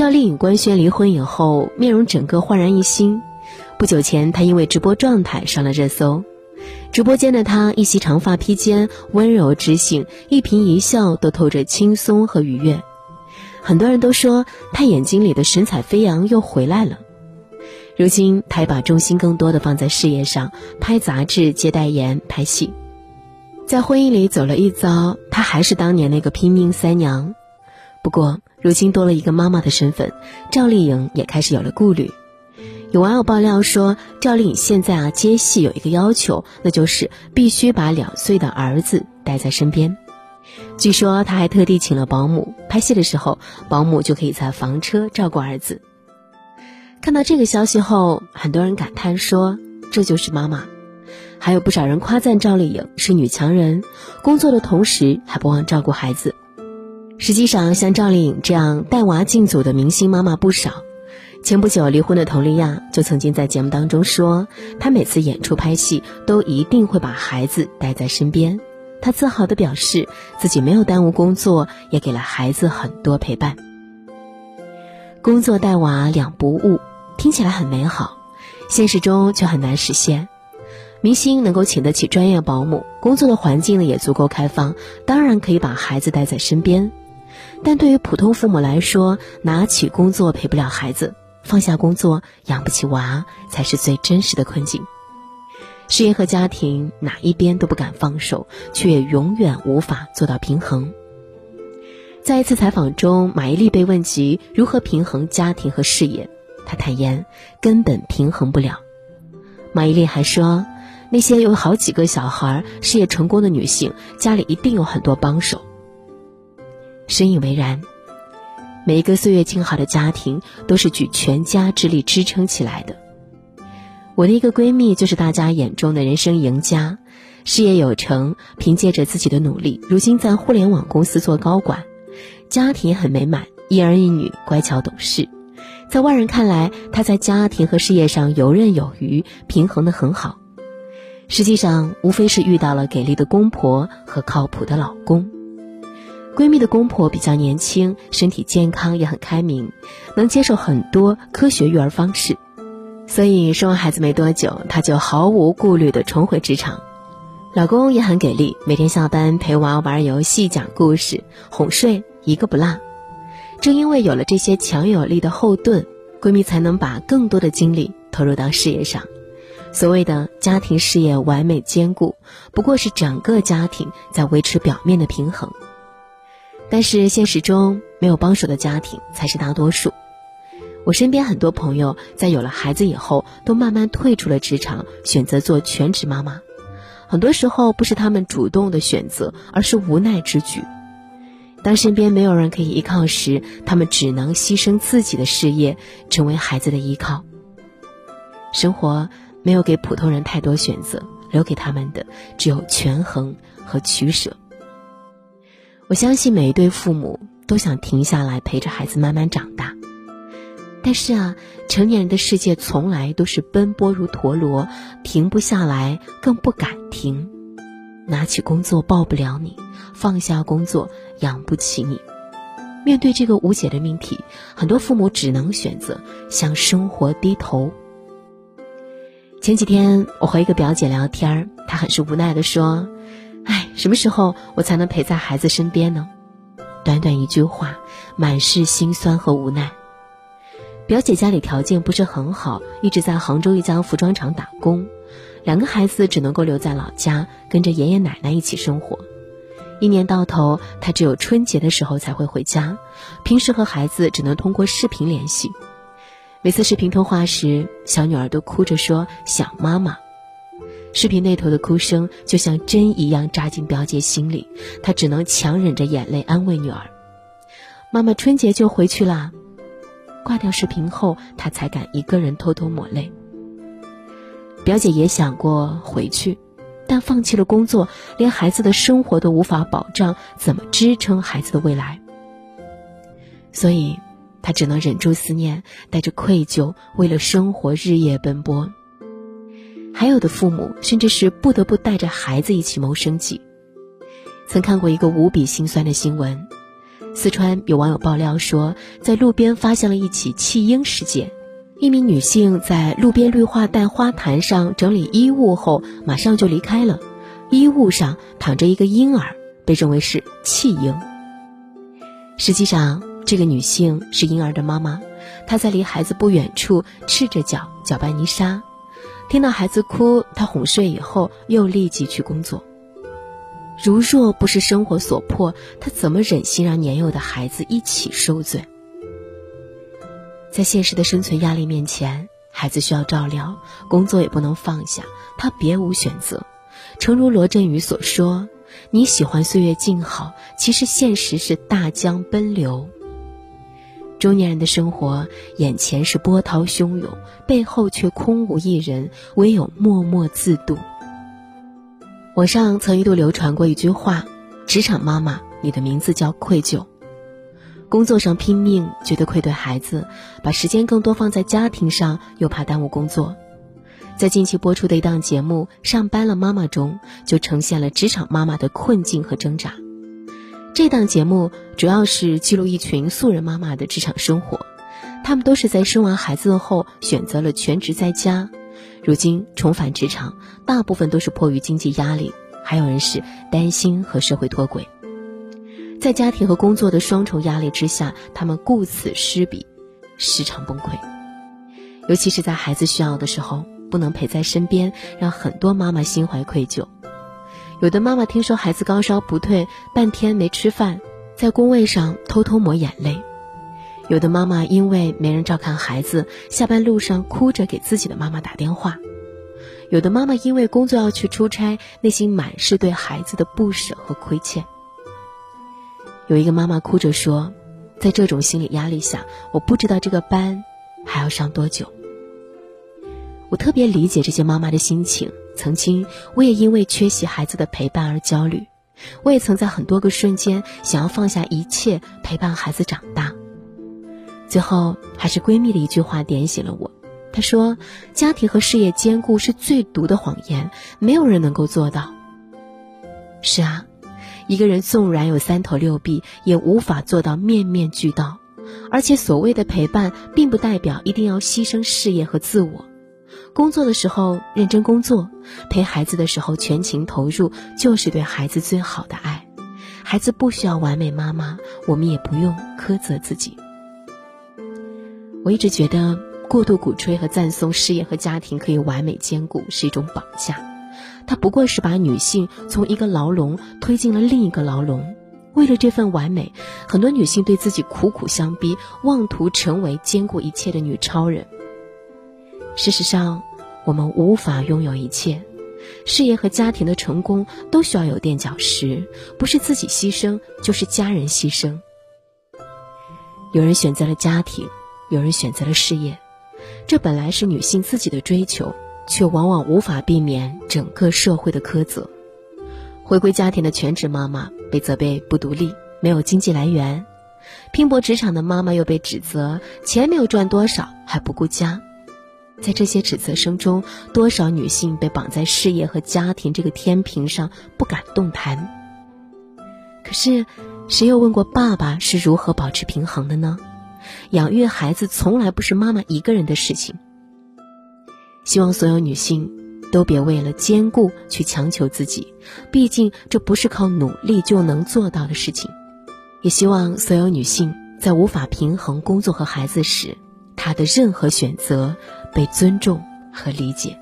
赵丽颖官宣离婚以后，面容整个焕然一新。不久前，她因为直播状态上了热搜。直播间的她，一袭长发披肩，温柔知性，一颦一笑都透着轻松和愉悦。很多人都说，她眼睛里的神采飞扬又回来了。如今，她把重心更多的放在事业上，拍杂志、接代言、拍戏。在婚姻里走了一遭，她还是当年那个拼命三娘。不过，如今多了一个妈妈的身份，赵丽颖也开始有了顾虑。有网友爆料说，赵丽颖现在啊接戏有一个要求，那就是必须把两岁的儿子带在身边。据说她还特地请了保姆，拍戏的时候保姆就可以在房车照顾儿子。看到这个消息后，很多人感叹说：“这就是妈妈。”还有不少人夸赞赵丽颖是女强人，工作的同时还不忘照顾孩子。实际上，像赵丽颖这样带娃进组的明星妈妈不少。前不久离婚的佟丽娅就曾经在节目当中说，她每次演出拍戏都一定会把孩子带在身边。她自豪地表示，自己没有耽误工作，也给了孩子很多陪伴。工作带娃两不误，听起来很美好，现实中却很难实现。明星能够请得起专业保姆，工作的环境呢也足够开放，当然可以把孩子带在身边。但对于普通父母来说，拿起工作陪不了孩子。放下工作养不起娃，才是最真实的困境。事业和家庭哪一边都不敢放手，却永远无法做到平衡。在一次采访中，马伊琍被问及如何平衡家庭和事业，她坦言根本平衡不了。马伊琍还说，那些有好几个小孩、事业成功的女性，家里一定有很多帮手。深以为然。每一个岁月静好的家庭，都是举全家之力支撑起来的。我的一个闺蜜就是大家眼中的人生赢家，事业有成，凭借着自己的努力，如今在互联网公司做高管，家庭很美满，一儿一女，乖巧懂事。在外人看来，她在家庭和事业上游刃有余，平衡的很好。实际上，无非是遇到了给力的公婆和靠谱的老公。闺蜜的公婆比较年轻，身体健康，也很开明，能接受很多科学育儿方式，所以生完孩子没多久，她就毫无顾虑地重回职场。老公也很给力，每天下班陪娃玩游戏、讲故事、哄睡，一个不落。正因为有了这些强有力的后盾，闺蜜才能把更多的精力投入到事业上。所谓的家庭事业完美兼顾，不过是整个家庭在维持表面的平衡。但是现实中没有帮手的家庭才是大多数。我身边很多朋友在有了孩子以后，都慢慢退出了职场，选择做全职妈妈。很多时候不是他们主动的选择，而是无奈之举。当身边没有人可以依靠时，他们只能牺牲自己的事业，成为孩子的依靠。生活没有给普通人太多选择，留给他们的只有权衡和取舍。我相信每一对父母都想停下来陪着孩子慢慢长大，但是啊，成年人的世界从来都是奔波如陀螺，停不下来，更不敢停。拿起工作抱不了你，放下工作养不起你。面对这个无解的命题，很多父母只能选择向生活低头。前几天我和一个表姐聊天，她很是无奈的说。唉，什么时候我才能陪在孩子身边呢？短短一句话，满是心酸和无奈。表姐家里条件不是很好，一直在杭州一家服装厂打工，两个孩子只能够留在老家，跟着爷爷奶奶一起生活。一年到头，她只有春节的时候才会回家，平时和孩子只能通过视频联系。每次视频通话时，小女儿都哭着说想妈妈。视频那头的哭声就像针一样扎进表姐心里，她只能强忍着眼泪安慰女儿：“妈妈春节就回去啦。”挂掉视频后，她才敢一个人偷偷抹泪。表姐也想过回去，但放弃了工作，连孩子的生活都无法保障，怎么支撑孩子的未来？所以，她只能忍住思念，带着愧疚，为了生活日夜奔波。还有的父母甚至是不得不带着孩子一起谋生计。曾看过一个无比心酸的新闻：四川有网友爆料说，在路边发现了一起弃婴事件。一名女性在路边绿化带花坛上整理衣物后，马上就离开了。衣物上躺着一个婴儿，被认为是弃婴。实际上，这个女性是婴儿的妈妈，她在离孩子不远处赤着脚搅拌泥沙。听到孩子哭，他哄睡以后，又立即去工作。如若不是生活所迫，他怎么忍心让年幼的孩子一起受罪？在现实的生存压力面前，孩子需要照料，工作也不能放下，他别无选择。诚如罗振宇所说：“你喜欢岁月静好，其实现实是大江奔流。中年人的生活，眼前是波涛汹涌，背后却空无一人，唯有默默自度。”网上曾一度流传过一句话：“职场妈妈，你的名字叫愧疚。”工作上拼命，觉得愧对孩子，把时间更多放在家庭上，又怕耽误工作。在近期播出的一档节目《上班了妈妈》中，就呈现了职场妈妈的困境和挣扎。这档节目主要是记录一群素人妈妈的职场生活，她们都是在生完孩子后选择了全职在家，如今重返职场，大部分都是迫于经济压力，还有人是担心和社会脱轨。在家庭和工作的双重压力之下，他们顾此失彼，时常崩溃。尤其是在孩子需要的时候，不能陪在身边，让很多妈妈心怀愧疚。有的妈妈听说孩子高烧不退，半天没吃饭，在工位上偷偷抹眼泪；有的妈妈因为没人照看孩子，下班路上哭着给自己的妈妈打电话；有的妈妈因为工作要去出差，内心满是对孩子的不舍和亏欠。有一个妈妈哭着说：“在这种心理压力下，我不知道这个班还要上多久。”我特别理解这些妈妈的心情。曾经，我也因为缺席孩子的陪伴而焦虑。我也曾在很多个瞬间想要放下一切陪伴孩子长大。最后，还是闺蜜的一句话点醒了我。她说：“家庭和事业兼顾是最毒的谎言，没有人能够做到。”是啊。一个人纵然有三头六臂，也无法做到面面俱到。而且，所谓的陪伴，并不代表一定要牺牲事业和自我。工作的时候认真工作，陪孩子的时候全情投入，就是对孩子最好的爱。孩子不需要完美妈妈，我们也不用苛责自己。我一直觉得，过度鼓吹和赞颂事业和家庭可以完美兼顾，是一种绑架。它不过是把女性从一个牢笼推进了另一个牢笼，为了这份完美，很多女性对自己苦苦相逼，妄图成为兼顾一切的女超人。事实上，我们无法拥有一切，事业和家庭的成功都需要有垫脚石，不是自己牺牲，就是家人牺牲。有人选择了家庭，有人选择了事业，这本来是女性自己的追求。却往往无法避免整个社会的苛责。回归家庭的全职妈妈被责备不独立、没有经济来源；拼搏职场的妈妈又被指责钱没有赚多少还不顾家。在这些指责声中，多少女性被绑在事业和家庭这个天平上不敢动弹？可是，谁又问过爸爸是如何保持平衡的呢？养育孩子从来不是妈妈一个人的事情。希望所有女性都别为了兼顾去强求自己，毕竟这不是靠努力就能做到的事情。也希望所有女性在无法平衡工作和孩子时，她的任何选择被尊重和理解。